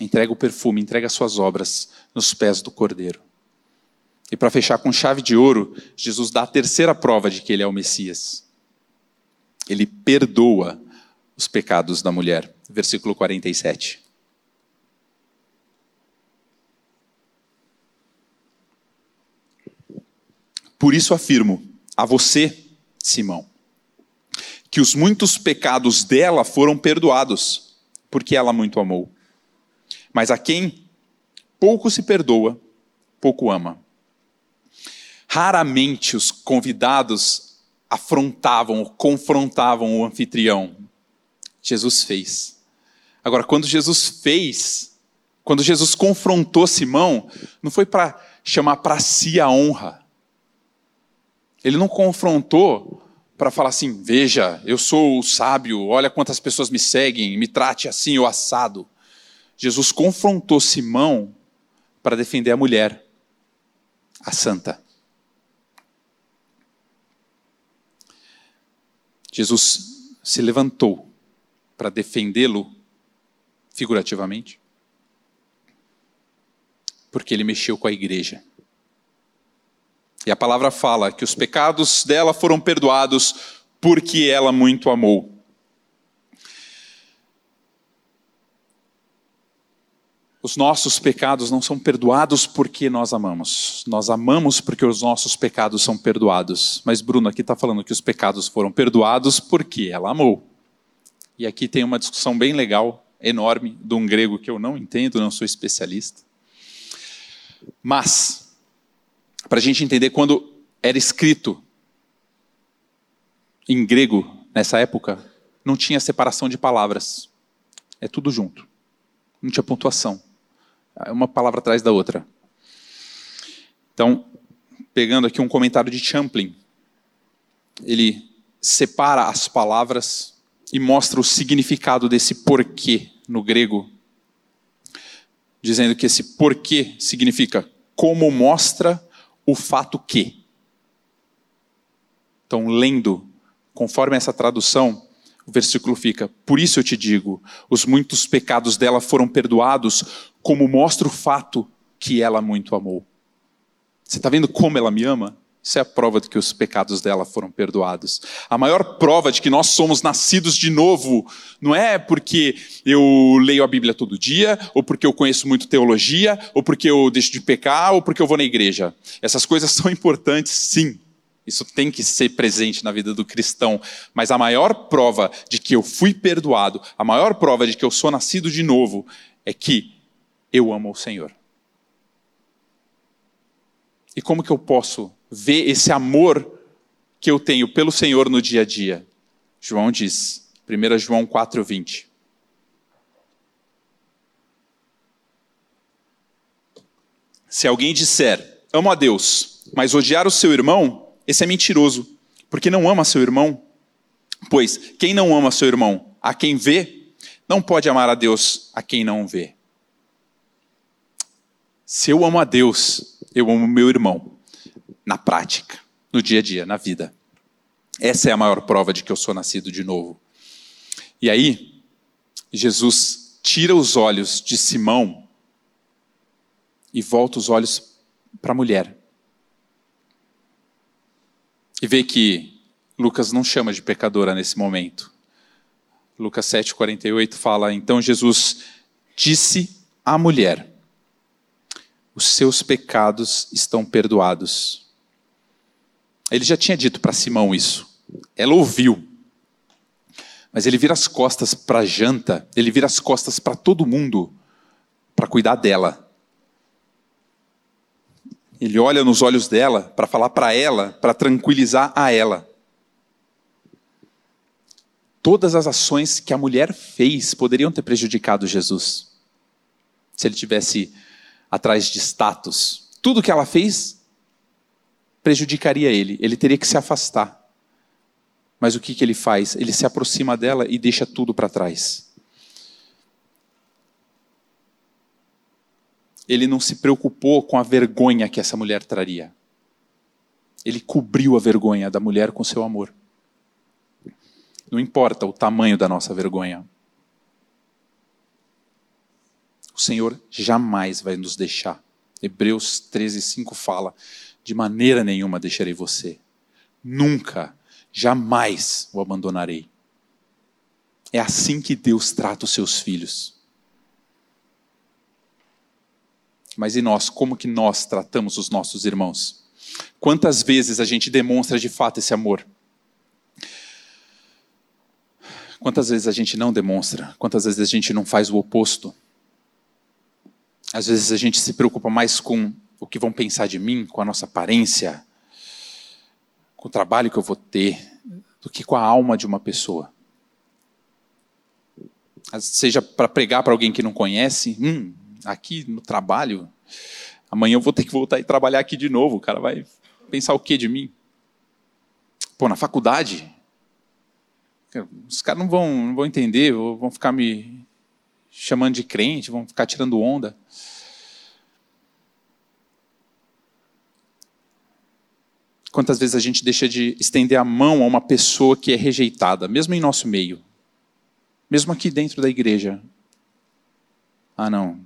entrega o perfume, entrega as suas obras nos pés do Cordeiro. E para fechar com chave de ouro, Jesus dá a terceira prova de que ele é o Messias. Ele perdoa os pecados da mulher. Versículo 47. Por isso afirmo a você, Simão, que os muitos pecados dela foram perdoados, porque ela muito amou. Mas a quem pouco se perdoa, pouco ama. Raramente os convidados afrontavam, confrontavam o anfitrião. Jesus fez. Agora, quando Jesus fez, quando Jesus confrontou Simão, não foi para chamar para si a honra. Ele não confrontou para falar assim: veja, eu sou o sábio, olha quantas pessoas me seguem, me trate assim ou assado. Jesus confrontou Simão para defender a mulher, a santa. Jesus se levantou para defendê-lo figurativamente, porque ele mexeu com a igreja. E a palavra fala que os pecados dela foram perdoados porque ela muito amou. Os nossos pecados não são perdoados porque nós amamos. Nós amamos porque os nossos pecados são perdoados. Mas Bruno aqui está falando que os pecados foram perdoados porque ela amou. E aqui tem uma discussão bem legal, enorme, de um grego que eu não entendo, não sou especialista. Mas, para a gente entender quando era escrito em grego nessa época, não tinha separação de palavras. É tudo junto. Não tinha pontuação. É uma palavra atrás da outra. Então, pegando aqui um comentário de Champlin, ele separa as palavras e mostra o significado desse porquê no grego, dizendo que esse porquê significa como mostra o fato que. Então, lendo conforme essa tradução, o versículo fica: Por isso eu te digo, os muitos pecados dela foram perdoados, como mostra o fato que ela muito amou. Você está vendo como ela me ama? Isso é a prova de que os pecados dela foram perdoados. A maior prova de que nós somos nascidos de novo não é porque eu leio a Bíblia todo dia, ou porque eu conheço muito teologia, ou porque eu deixo de pecar, ou porque eu vou na igreja. Essas coisas (laughs) são importantes, sim. Isso tem que ser presente na vida do cristão. Mas a maior prova de que eu fui perdoado, a maior prova de que eu sou nascido de novo, é que eu amo o Senhor. E como que eu posso ver esse amor que eu tenho pelo Senhor no dia a dia? João diz, 1 João 4,20. Se alguém disser, amo a Deus, mas odiar o seu irmão, esse é mentiroso, porque não ama seu irmão. Pois quem não ama seu irmão, a quem vê, não pode amar a Deus a quem não vê. Se eu amo a Deus, eu amo meu irmão, na prática, no dia a dia, na vida. Essa é a maior prova de que eu sou nascido de novo. E aí, Jesus tira os olhos de Simão e volta os olhos para a mulher. E vê que Lucas não chama de pecadora nesse momento. Lucas 7,48 fala: Então Jesus disse à mulher: Os seus pecados estão perdoados. Ele já tinha dito para Simão isso. Ela ouviu. Mas ele vira as costas para a janta, ele vira as costas para todo mundo para cuidar dela. Ele olha nos olhos dela para falar para ela, para tranquilizar a ela. Todas as ações que a mulher fez poderiam ter prejudicado Jesus. Se ele tivesse atrás de status, tudo que ela fez prejudicaria ele. Ele teria que se afastar. Mas o que, que ele faz? Ele se aproxima dela e deixa tudo para trás. ele não se preocupou com a vergonha que essa mulher traria. Ele cobriu a vergonha da mulher com seu amor. Não importa o tamanho da nossa vergonha. O Senhor jamais vai nos deixar. Hebreus 13, 5 fala: De maneira nenhuma deixarei você. Nunca, jamais o abandonarei. É assim que Deus trata os seus filhos. Mas e nós, como que nós tratamos os nossos irmãos? Quantas vezes a gente demonstra de fato esse amor? Quantas vezes a gente não demonstra? Quantas vezes a gente não faz o oposto? Às vezes a gente se preocupa mais com o que vão pensar de mim, com a nossa aparência, com o trabalho que eu vou ter, do que com a alma de uma pessoa. Seja para pregar para alguém que não conhece, hum, aqui no trabalho, amanhã eu vou ter que voltar e trabalhar aqui de novo. O cara vai pensar o que de mim? Pô, na faculdade, os caras não vão, não vão entender, vão ficar me chamando de crente, vão ficar tirando onda. Quantas vezes a gente deixa de estender a mão a uma pessoa que é rejeitada, mesmo em nosso meio, mesmo aqui dentro da igreja? Ah, não,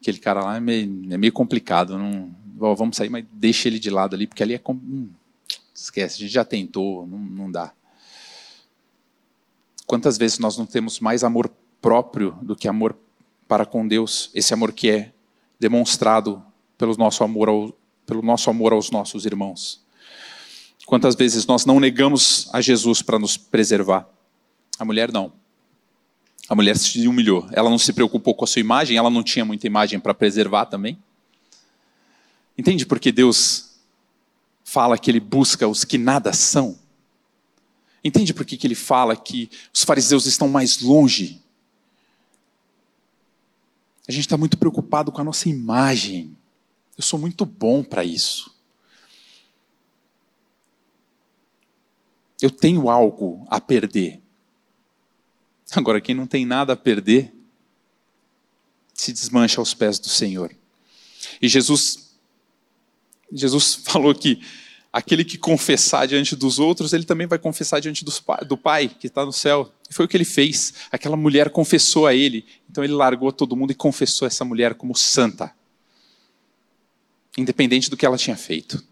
aquele cara lá é meio, é meio complicado. Não, vamos sair, mas deixa ele de lado ali, porque ali é. Hum, esquece, a gente já tentou, não, não dá. Quantas vezes nós não temos mais amor próprio do que amor para com Deus? Esse amor que é demonstrado pelo nosso amor, ao, pelo nosso amor aos nossos irmãos. Quantas vezes nós não negamos a Jesus para nos preservar? A mulher não. A mulher se humilhou. Ela não se preocupou com a sua imagem, ela não tinha muita imagem para preservar também. Entende por que Deus fala que ele busca os que nada são? Entende por que, que ele fala que os fariseus estão mais longe? A gente está muito preocupado com a nossa imagem. Eu sou muito bom para isso. Eu tenho algo a perder. Agora, quem não tem nada a perder, se desmancha aos pés do Senhor. E Jesus, Jesus (laughs) falou que aquele que confessar diante dos outros, ele também vai confessar diante do Pai que está no céu. E foi o que ele fez. Aquela mulher confessou a ele. Então ele largou todo mundo e confessou essa mulher como santa, independente do que ela tinha feito.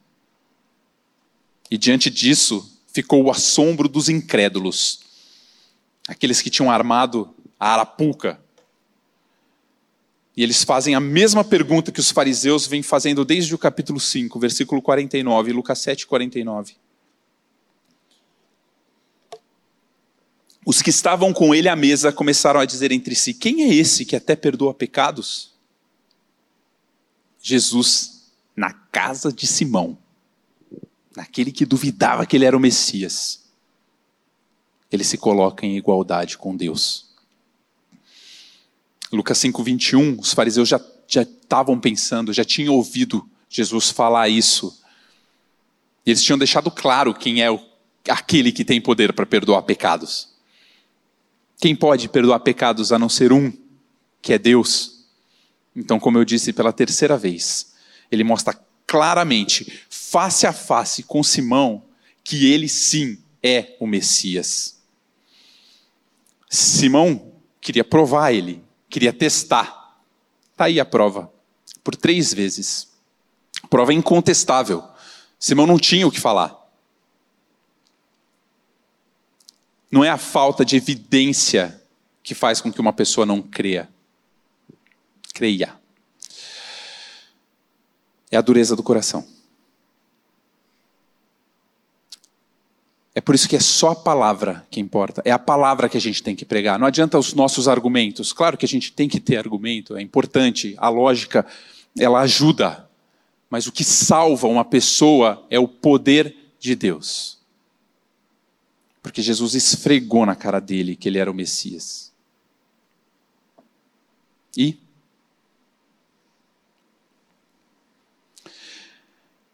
E diante disso ficou o assombro dos incrédulos aqueles que tinham armado a arapuca. E eles fazem a mesma pergunta que os fariseus vêm fazendo desde o capítulo 5, versículo 49, Lucas 7, 49. Os que estavam com ele à mesa começaram a dizer entre si: Quem é esse que até perdoa pecados? Jesus, na casa de Simão, naquele que duvidava que ele era o Messias ele se coloca em igualdade com Deus. Lucas 5, 21, os fariseus já, já estavam pensando, já tinham ouvido Jesus falar isso. E eles tinham deixado claro quem é o, aquele que tem poder para perdoar pecados. Quem pode perdoar pecados a não ser um, que é Deus? Então, como eu disse pela terceira vez, ele mostra claramente, face a face com Simão, que ele sim é o Messias. Simão queria provar ele, queria testar. Está aí a prova, por três vezes. Prova incontestável. Simão não tinha o que falar. Não é a falta de evidência que faz com que uma pessoa não creia. Creia. É a dureza do coração. É por isso que é só a palavra que importa. É a palavra que a gente tem que pregar. Não adianta os nossos argumentos. Claro que a gente tem que ter argumento, é importante. A lógica, ela ajuda. Mas o que salva uma pessoa é o poder de Deus. Porque Jesus esfregou na cara dele que ele era o Messias. E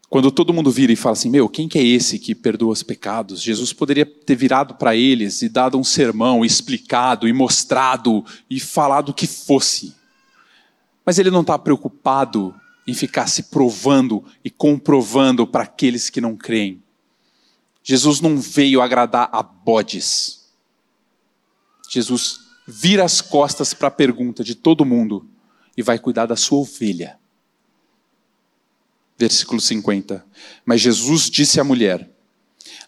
Quando todo mundo vira e fala assim: Meu, quem que é esse que perdoa os pecados? Jesus poderia ter virado para eles e dado um sermão, explicado e mostrado e falado o que fosse. Mas ele não está preocupado em ficar se provando e comprovando para aqueles que não creem. Jesus não veio agradar a bodes. Jesus vira as costas para a pergunta de todo mundo e vai cuidar da sua ovelha. Versículo 50. Mas Jesus disse à mulher: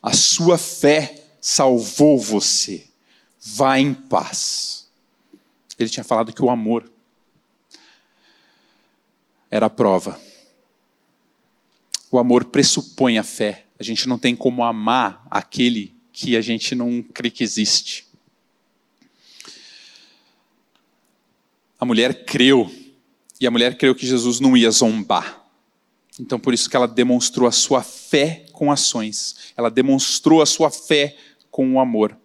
A sua fé salvou você. Vá em paz. Ele tinha falado que o amor era a prova. O amor pressupõe a fé. A gente não tem como amar aquele que a gente não crê que existe. A mulher creu, e a mulher creu que Jesus não ia zombar. Então, por isso que ela demonstrou a sua fé com ações. Ela demonstrou a sua fé com o amor.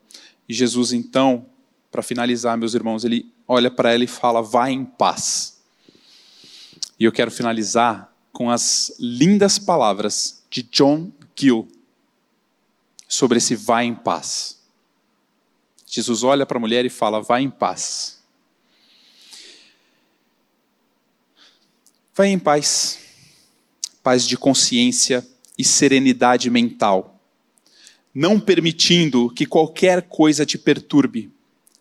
E Jesus, então, para finalizar, meus irmãos, ele olha para ela e fala: vá em paz. E eu quero finalizar com as lindas palavras de John Gill sobre esse vá em paz. Jesus olha para a mulher e fala: vá em paz. Vai em paz, paz de consciência e serenidade mental, não permitindo que qualquer coisa te perturbe,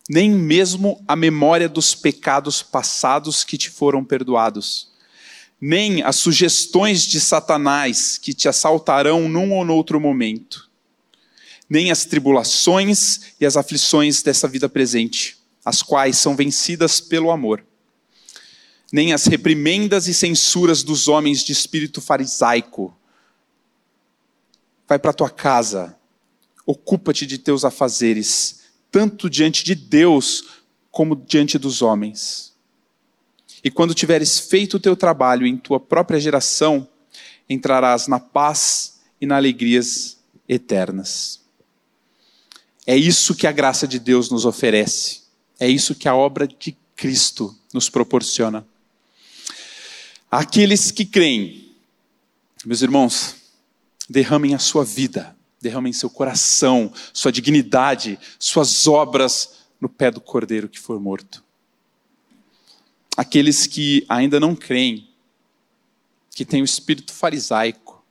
nem mesmo a memória dos pecados passados que te foram perdoados, nem as sugestões de Satanás que te assaltarão num ou noutro momento, nem as tribulações e as aflições dessa vida presente, as quais são vencidas pelo amor nem as reprimendas e censuras dos homens de espírito farisaico. Vai para tua casa, ocupa-te de teus afazeres, tanto diante de Deus como diante dos homens. E quando tiveres feito o teu trabalho em tua própria geração, entrarás na paz e na alegrias eternas. É isso que a graça de Deus nos oferece. É isso que a obra de Cristo nos proporciona. Aqueles que creem, meus irmãos, derramem a sua vida, derramem seu coração, sua dignidade, suas obras no pé do cordeiro que for morto. Aqueles que ainda não creem, que têm o espírito farisaico,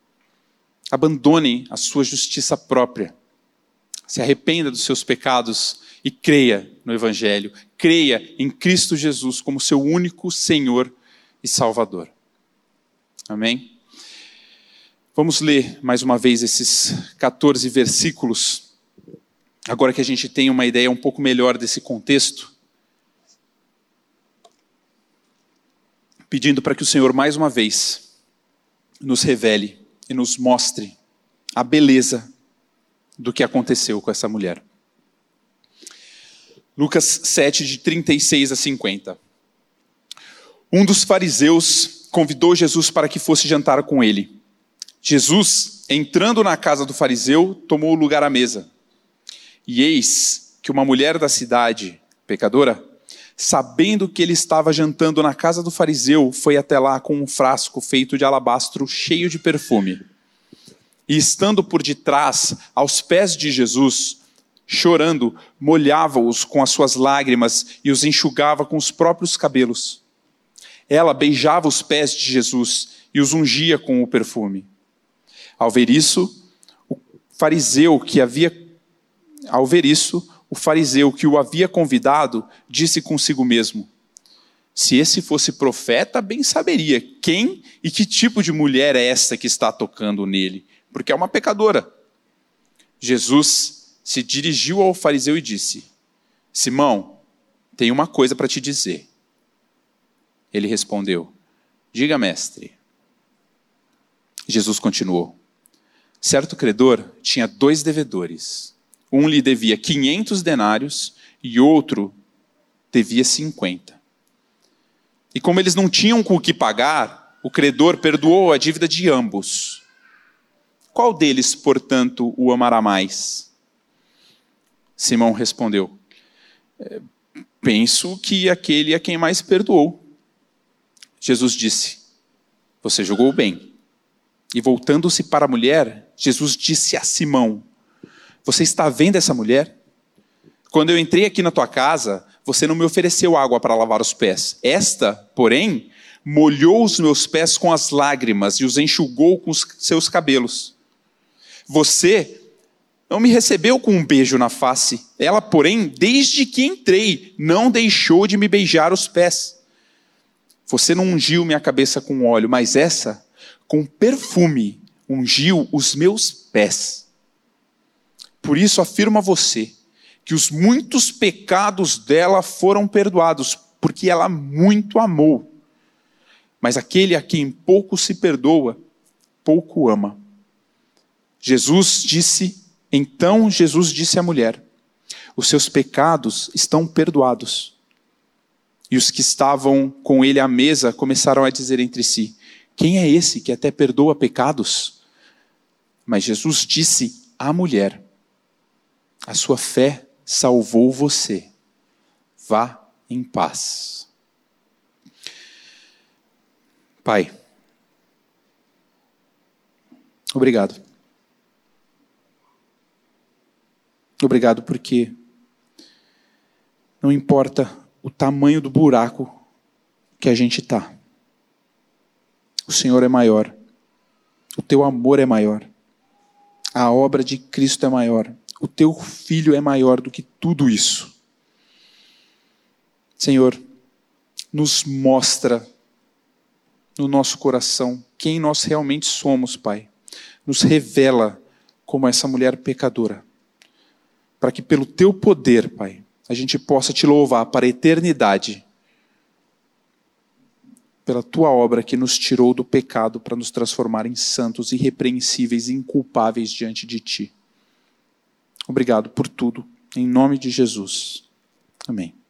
abandonem a sua justiça própria, se arrependa dos seus pecados e creia no Evangelho, creia em Cristo Jesus como seu único Senhor e Salvador. Amém? Vamos ler mais uma vez esses 14 versículos, agora que a gente tem uma ideia um pouco melhor desse contexto. Pedindo para que o Senhor, mais uma vez, nos revele e nos mostre a beleza do que aconteceu com essa mulher. Lucas 7, de 36 a 50. Um dos fariseus convidou Jesus para que fosse jantar com ele. Jesus, entrando na casa do fariseu, tomou lugar à mesa. E eis que uma mulher da cidade, pecadora, sabendo que ele estava jantando na casa do fariseu, foi até lá com um frasco feito de alabastro cheio de perfume. E estando por detrás, aos pés de Jesus, chorando, molhava-os com as suas lágrimas e os enxugava com os próprios cabelos. Ela beijava os pés de Jesus e os ungia com o perfume. Ao ver isso, o fariseu que havia ao ver isso, o fariseu que o havia convidado disse consigo mesmo: Se esse fosse profeta, bem saberia quem e que tipo de mulher é esta que está tocando nele, porque é uma pecadora. Jesus se dirigiu ao fariseu e disse: Simão, tenho uma coisa para te dizer. Ele respondeu: Diga, mestre. Jesus continuou: Certo credor tinha dois devedores. Um lhe devia 500 denários e outro devia 50. E como eles não tinham com o que pagar, o credor perdoou a dívida de ambos. Qual deles, portanto, o amará mais? Simão respondeu: é, Penso que aquele a quem mais perdoou. Jesus disse: Você jogou bem. E voltando-se para a mulher, Jesus disse a Simão: Você está vendo essa mulher? Quando eu entrei aqui na tua casa, você não me ofereceu água para lavar os pés. Esta, porém, molhou os meus pés com as lágrimas e os enxugou com os seus cabelos. Você não me recebeu com um beijo na face. Ela, porém, desde que entrei, não deixou de me beijar os pés. Você não ungiu minha cabeça com óleo, mas essa, com perfume, ungiu os meus pés. Por isso afirmo a você que os muitos pecados dela foram perdoados, porque ela muito amou. Mas aquele a quem pouco se perdoa, pouco ama. Jesus disse, então Jesus disse à mulher: Os seus pecados estão perdoados. E os que estavam com ele à mesa começaram a dizer entre si: Quem é esse que até perdoa pecados? Mas Jesus disse à mulher: A sua fé salvou você. Vá em paz. Pai, obrigado. Obrigado porque não importa o tamanho do buraco que a gente está, o Senhor é maior, o teu amor é maior, a obra de Cristo é maior, o teu filho é maior do que tudo isso. Senhor, nos mostra no nosso coração quem nós realmente somos, Pai. Nos revela como essa mulher pecadora. Para que pelo teu poder, Pai, a gente possa te louvar para a eternidade. Pela tua obra que nos tirou do pecado para nos transformar em santos, irrepreensíveis e inculpáveis diante de ti. Obrigado por tudo. Em nome de Jesus. Amém.